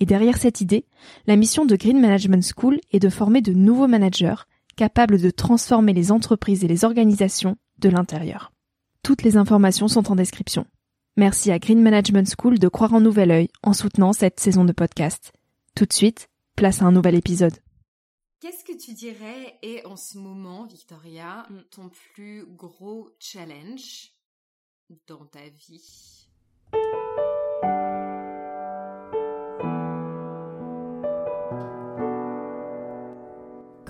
et derrière cette idée, la mission de Green Management School est de former de nouveaux managers capables de transformer les entreprises et les organisations de l'intérieur. Toutes les informations sont en description. Merci à Green Management School de croire en nouvel œil en soutenant cette saison de podcast. Tout de suite, place à un nouvel épisode. Qu'est-ce que tu dirais est en ce moment, Victoria, ton plus gros challenge dans ta vie?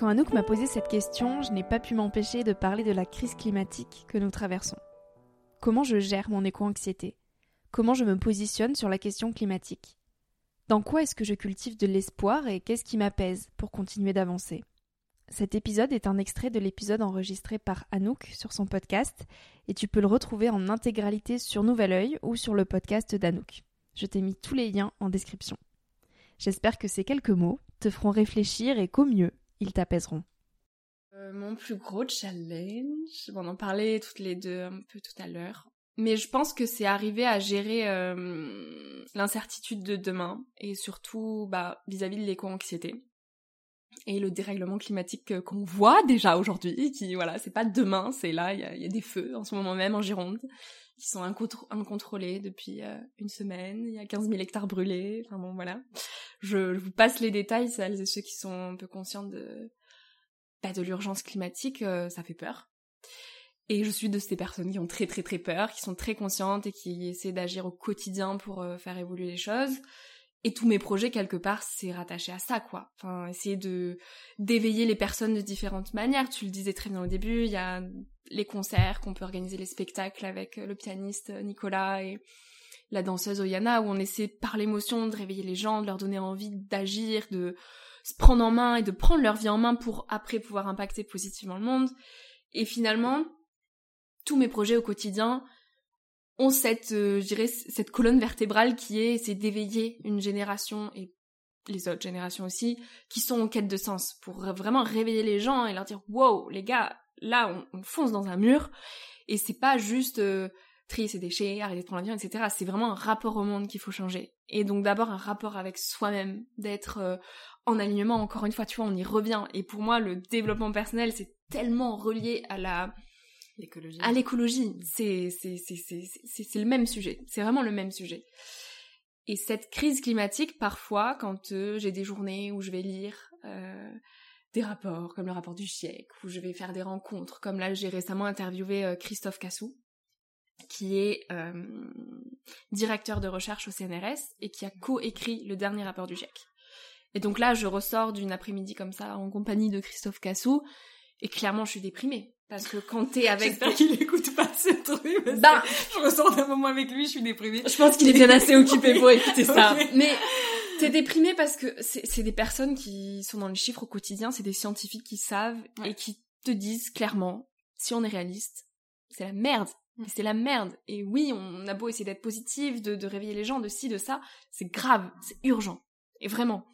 Quand Anouk m'a posé cette question, je n'ai pas pu m'empêcher de parler de la crise climatique que nous traversons. Comment je gère mon éco-anxiété? Comment je me positionne sur la question climatique? Dans quoi est-ce que je cultive de l'espoir et qu'est-ce qui m'apaise pour continuer d'avancer? Cet épisode est un extrait de l'épisode enregistré par Anouk sur son podcast et tu peux le retrouver en intégralité sur Nouvel Oeil ou sur le podcast d'Anouk. Je t'ai mis tous les liens en description. J'espère que ces quelques mots te feront réfléchir et qu'au mieux, ils t'apaiseront. Euh, mon plus gros challenge, on en parlait toutes les deux un peu tout à l'heure, mais je pense que c'est arriver à gérer euh, l'incertitude de demain et surtout bah, vis-à-vis de l'éco-anxiété et le dérèglement climatique qu'on voit déjà aujourd'hui, qui voilà, c'est pas demain, c'est là, il y, a, des feux en ce moment même en Gironde qui sont incontrôlés depuis euh, une semaine, il y a 15 000 hectares brûlés, enfin bon voilà. Je, vous passe les détails, celles et ceux qui sont un peu conscients de, bah, de l'urgence climatique, euh, ça fait peur. Et je suis de ces personnes qui ont très très très peur, qui sont très conscientes et qui essaient d'agir au quotidien pour euh, faire évoluer les choses. Et tous mes projets, quelque part, c'est rattaché à ça, quoi. Enfin, essayer de d'éveiller les personnes de différentes manières. Tu le disais très bien au début, il y a les concerts qu'on peut organiser, les spectacles avec le pianiste Nicolas et la danseuse Oyana, où on essaie par l'émotion de réveiller les gens, de leur donner envie d'agir, de se prendre en main et de prendre leur vie en main pour après pouvoir impacter positivement le monde. Et finalement, tous mes projets au quotidien ont cette, euh, je dirais, cette colonne vertébrale qui est, c'est d'éveiller une génération et les autres générations aussi, qui sont en quête de sens, pour vraiment réveiller les gens et leur dire, wow, les gars, là, on, fonce dans un mur, et c'est pas juste euh, trier ses déchets, arrêter de prendre l'avion, etc. C'est vraiment un rapport au monde qu'il faut changer. Et donc d'abord un rapport avec soi-même, d'être euh, en alignement, encore une fois, tu vois, on y revient. Et pour moi, le développement personnel, c'est tellement relié à la... L'écologie. À l'écologie. C'est, c'est, c'est, c'est, c'est le même sujet. C'est vraiment le même sujet. Et cette crise climatique, parfois, quand euh, j'ai des journées où je vais lire euh, des rapports, comme le rapport du GIEC, où je vais faire des rencontres, comme là, j'ai récemment interviewé euh, Christophe Cassou, qui est directeur de recherche au CNRS et qui a co-écrit le dernier rapport du GIEC. Et donc là, je ressors d'une après-midi comme ça en compagnie de Christophe Cassou et clairement, je suis déprimée. Parce que quand t'es avec... J'espère qu'il écoute pas ce truc. Bah, je ressors d'un moment avec lui, je suis déprimée. Je pense qu'il est bien assez occupé pour écouter ça. Mais t'es déprimée parce que c'est des personnes qui sont dans les chiffres au quotidien, c'est des scientifiques qui savent et qui te disent clairement, si on est réaliste, c'est la merde. C'est la merde. Et oui, on a beau essayer d'être positif, de, de réveiller les gens, de ci, de ça, c'est grave, c'est urgent. Et vraiment.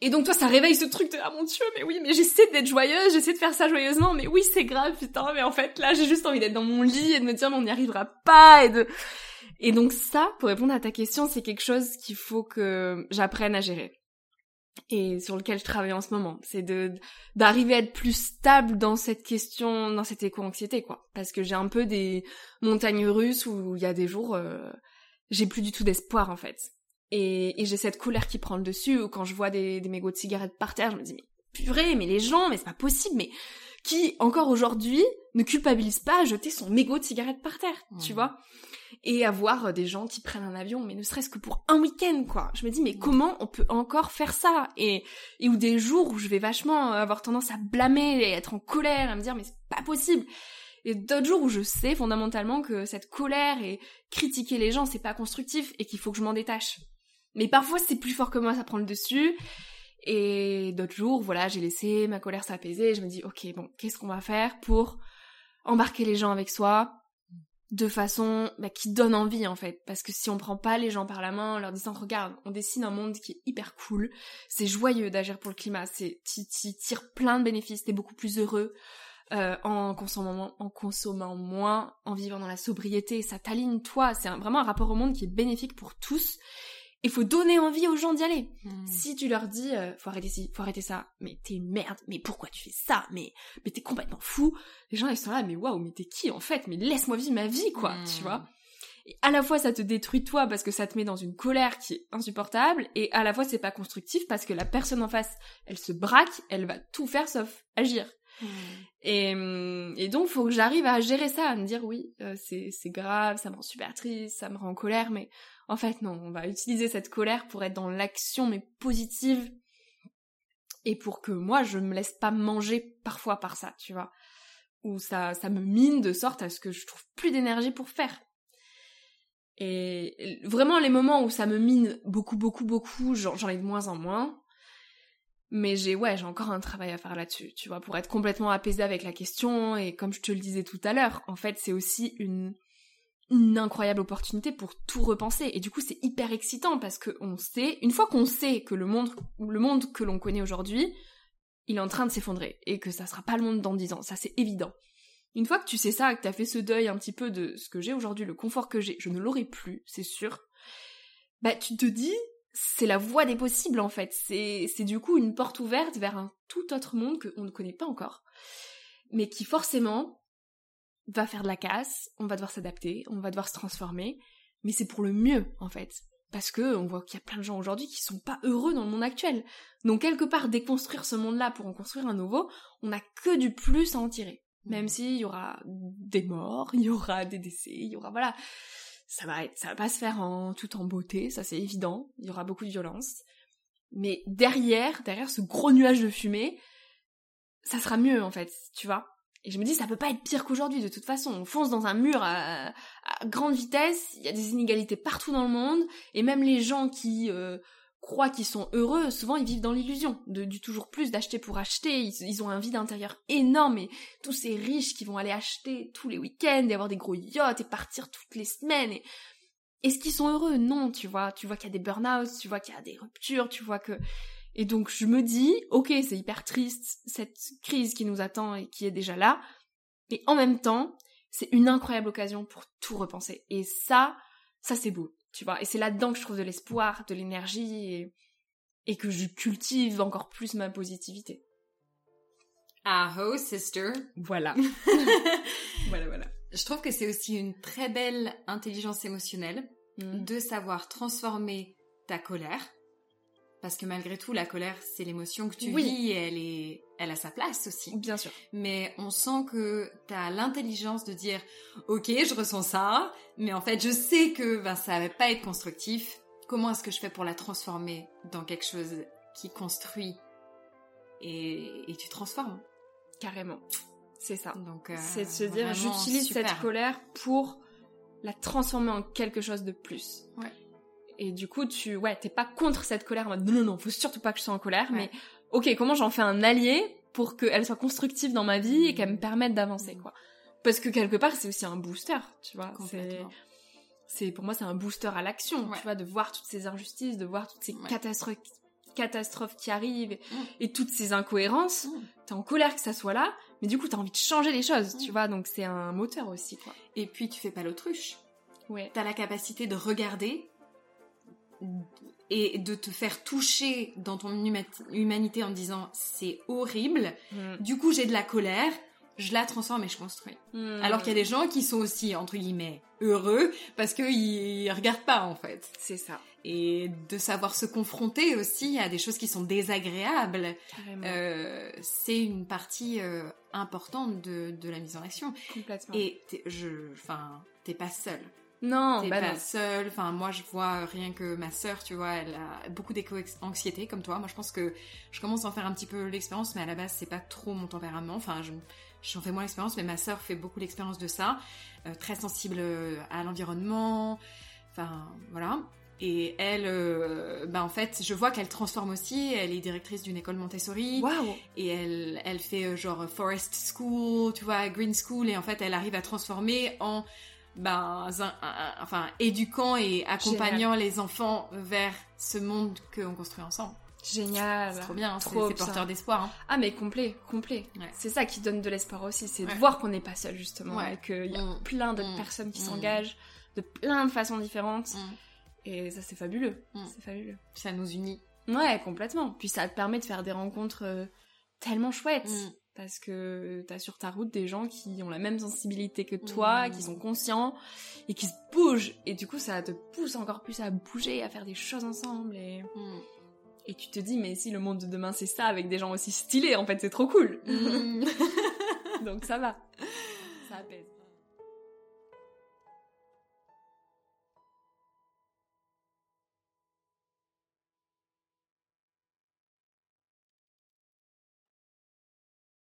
Et donc toi, ça réveille ce truc de ah mon dieu, mais oui, mais j'essaie d'être joyeuse, j'essaie de faire ça joyeusement, mais oui, c'est grave, putain, mais en fait là, j'ai juste envie d'être dans mon lit et de me dire mais on n'y arrivera pas et de et donc ça, pour répondre à ta question, c'est quelque chose qu'il faut que j'apprenne à gérer et sur lequel je travaille en ce moment, c'est de d'arriver à être plus stable dans cette question, dans cette éco-anxiété quoi, parce que j'ai un peu des montagnes russes où il y a des jours euh, j'ai plus du tout d'espoir en fait. Et, j'ai cette colère qui prend le dessus, ou quand je vois des, des mégots de cigarettes par terre, je me dis, mais purée, mais les gens, mais c'est pas possible, mais qui, encore aujourd'hui, ne culpabilise pas à jeter son mégot de cigarette par terre, tu vois? Et à voir euh, des gens qui prennent un avion, mais ne serait-ce que pour un week-end, quoi. Je me dis, mais comment on peut encore faire ça? Et, et ou des jours où je vais vachement avoir tendance à blâmer et être en colère, à me dire, mais c'est pas possible. Et d'autres jours où je sais fondamentalement que cette colère et critiquer les gens, c'est pas constructif et qu'il faut que je m'en détache. Mais parfois, c'est plus fort que moi, ça prend le dessus. Et d'autres jours, voilà, j'ai laissé ma colère s'apaiser. Je me dis, ok, bon, qu'est-ce qu'on va faire pour embarquer les gens avec soi, de façon bah, qui donne envie en fait parce que si on prend pas les gens par la main en leur disant regarde on dessine un monde qui est hyper cool c'est joyeux d'agir pour le climat c'est tu tires plein de bénéfices t'es beaucoup plus heureux euh, en consommant en consommant moins en vivant dans la sobriété ça t'aligne toi c'est vraiment un rapport au monde qui est bénéfique pour tous il faut donner envie aux gens d'y aller. Hmm. Si tu leur dis euh, faut arrêter ci, faut arrêter ça, mais t'es une merde, mais pourquoi tu fais ça, mais mais t'es complètement fou. Les gens ils sont là mais waouh mais t'es qui en fait, mais laisse-moi vivre ma vie quoi, tu vois? Hmm. Et à la fois ça te détruit toi parce que ça te met dans une colère qui est insupportable et à la fois c'est pas constructif parce que la personne en face elle se braque, elle va tout faire sauf agir. Et, et donc faut que j'arrive à gérer ça, à me dire oui euh, c'est c'est grave, ça me rend super triste, ça me rend en colère mais en fait, non, on va utiliser cette colère pour être dans l'action, mais positive. Et pour que moi, je me laisse pas manger parfois par ça, tu vois. Ou ça, ça me mine de sorte à ce que je trouve plus d'énergie pour faire. Et vraiment, les moments où ça me mine beaucoup, beaucoup, beaucoup, j'en ai de moins en moins. Mais j'ai, ouais, j'ai encore un travail à faire là-dessus, tu vois, pour être complètement apaisée avec la question. Et comme je te le disais tout à l'heure, en fait, c'est aussi une, incroyable opportunité pour tout repenser. Et du coup, c'est hyper excitant parce que on sait, une fois qu'on sait que le monde, le monde que l'on connaît aujourd'hui, il est en train de s'effondrer et que ça sera pas le monde dans dix ans. Ça, c'est évident. Une fois que tu sais ça, que t'as fait ce deuil un petit peu de ce que j'ai aujourd'hui, le confort que j'ai, je ne l'aurai plus, c'est sûr. Bah, tu te dis, c'est la voie des possibles, en fait. C'est, c'est du coup une porte ouverte vers un tout autre monde qu'on ne connaît pas encore. Mais qui forcément va faire de la casse, on va devoir s'adapter, on va devoir se transformer, mais c'est pour le mieux en fait. Parce que on voit qu'il y a plein de gens aujourd'hui qui sont pas heureux dans le monde actuel. Donc quelque part déconstruire ce monde-là pour en construire un nouveau, on n'a que du plus à en tirer. Même mmh. s'il y aura des morts, il y aura des décès, il y aura voilà, ça va être, ça va pas se faire en tout en beauté, ça c'est évident. Il y aura beaucoup de violence, mais derrière, derrière ce gros nuage de fumée, ça sera mieux en fait, tu vois. Et je me dis, ça peut pas être pire qu'aujourd'hui, de toute façon. On fonce dans un mur à, grande vitesse, il y a des inégalités partout dans le monde, et même les gens qui euh, croient qu'ils sont heureux, souvent ils vivent dans l'illusion du toujours plus, d'acheter pour acheter, ils, ont un vide intérieur énorme, et tous ces riches qui vont aller acheter tous les week-ends, et avoir des gros yachts, et partir toutes les semaines, et... Est-ce qu'ils sont heureux? Non, tu vois. Tu vois qu'il y a des burn-out, tu vois qu'il y a des ruptures, tu vois que et donc je me dis, ok, c'est hyper triste, cette crise qui nous attend et qui est déjà là, et en même temps, c'est une incroyable occasion pour tout repenser. Et ça, ça c'est beau, tu vois. Et c'est là-dedans que je trouve de l'espoir, de l'énergie, et, et que je cultive encore plus ma positivité. Ah oh, sister. Voilà. voilà, voilà. Je trouve que c'est aussi une très belle intelligence émotionnelle mm. de savoir transformer ta colère parce que malgré tout, la colère, c'est l'émotion que tu vis et elle est, elle a sa place aussi. Bien sûr. Mais on sent que tu as l'intelligence de dire, ok, je ressens ça, mais en fait, je sais que ben, ça va pas être constructif. Comment est-ce que je fais pour la transformer dans quelque chose qui construit et, et tu transformes? Carrément. C'est ça. Donc, euh, c'est de se dire, j'utilise cette colère pour la transformer en quelque chose de plus. Ouais. Et du coup, tu, ouais, t'es pas contre cette colère en mode non, non, non, faut surtout pas que je sois en colère, mais ok, comment j'en fais un allié pour qu'elle soit constructive dans ma vie et qu'elle me permette d'avancer, quoi. Parce que quelque part, c'est aussi un booster, tu vois. C'est, pour moi, c'est un booster à l'action, tu vois, de voir toutes ces injustices, de voir toutes ces catastrophes, catastrophes qui arrivent et, mm. toutes ces incohérences. Mm. T'es en colère que ça soit là, mais du coup, t'as envie de changer les choses, tu mm. vois, donc c'est un moteur aussi, quoi. Et puis, tu fais pas l'autruche. Ouais. T'as la capacité de regarder et de te faire toucher dans ton humanité en disant c'est horrible. Mm. Du coup, j'ai de la colère je la transforme et je construis. Hmm. Alors qu'il y a des gens qui sont aussi, entre guillemets, heureux parce qu'ils regardent pas, en fait. C'est ça, Et de savoir se confronter aussi à des choses qui sont désagréables, euh, c'est une partie euh, importante de, de la mise en action. Complètement. Et je, enfin, t'es pas seule. Non, T'es bah pas non. seule. Enfin, moi, je vois rien que ma sœur, tu vois, elle a beaucoup d'éco-anxiété comme toi. Moi, je pense que je commence à en faire un petit peu l'expérience, mais à la base, c'est pas trop mon tempérament. Enfin, je, j'en fais moins l'expérience, mais ma sœur fait beaucoup l'expérience de ça. Euh, très sensible euh, à l'environnement. Enfin, voilà. Et elle, euh, bah en fait, je vois qu'elle transforme aussi. Elle est directrice d'une école Montessori Waouh et elle, elle fait euh, genre forest school, tu vois, green school, et en fait, elle arrive à transformer en, ben, un- un- un- enfin, éduquant et accompagnant les enfants vers ce monde qu'on construit ensemble. Génial. C'est trop bien, hein, c'est porteur d'espoir. hein. Ah mais complet, complet. Ouais. C'est ça qui donne de l'espoir aussi, c'est de voir qu'on n'est pas seul justement, Ouais. et qu'il y a Mm. plein d'autres Mm. personnes qui Mm. s'engagent de plein de façons différentes. Mm. Et ça c'est fabuleux, c'est fabuleux. Ça nous unit. Ouais, complètement. Puis ça te permet de faire des rencontres euh, tellement chouettes. Parce que t'as sur ta route des gens qui ont la même sensibilité que toi, Mm. qui sont conscients et qui se bougent. Et du coup, ça te pousse encore plus à bouger, à faire des choses ensemble. Et, Mm. et tu te dis, mais si le monde de demain c'est ça, avec des gens aussi stylés, en fait, c'est trop cool. Mm. Donc ça va. Ça apaise.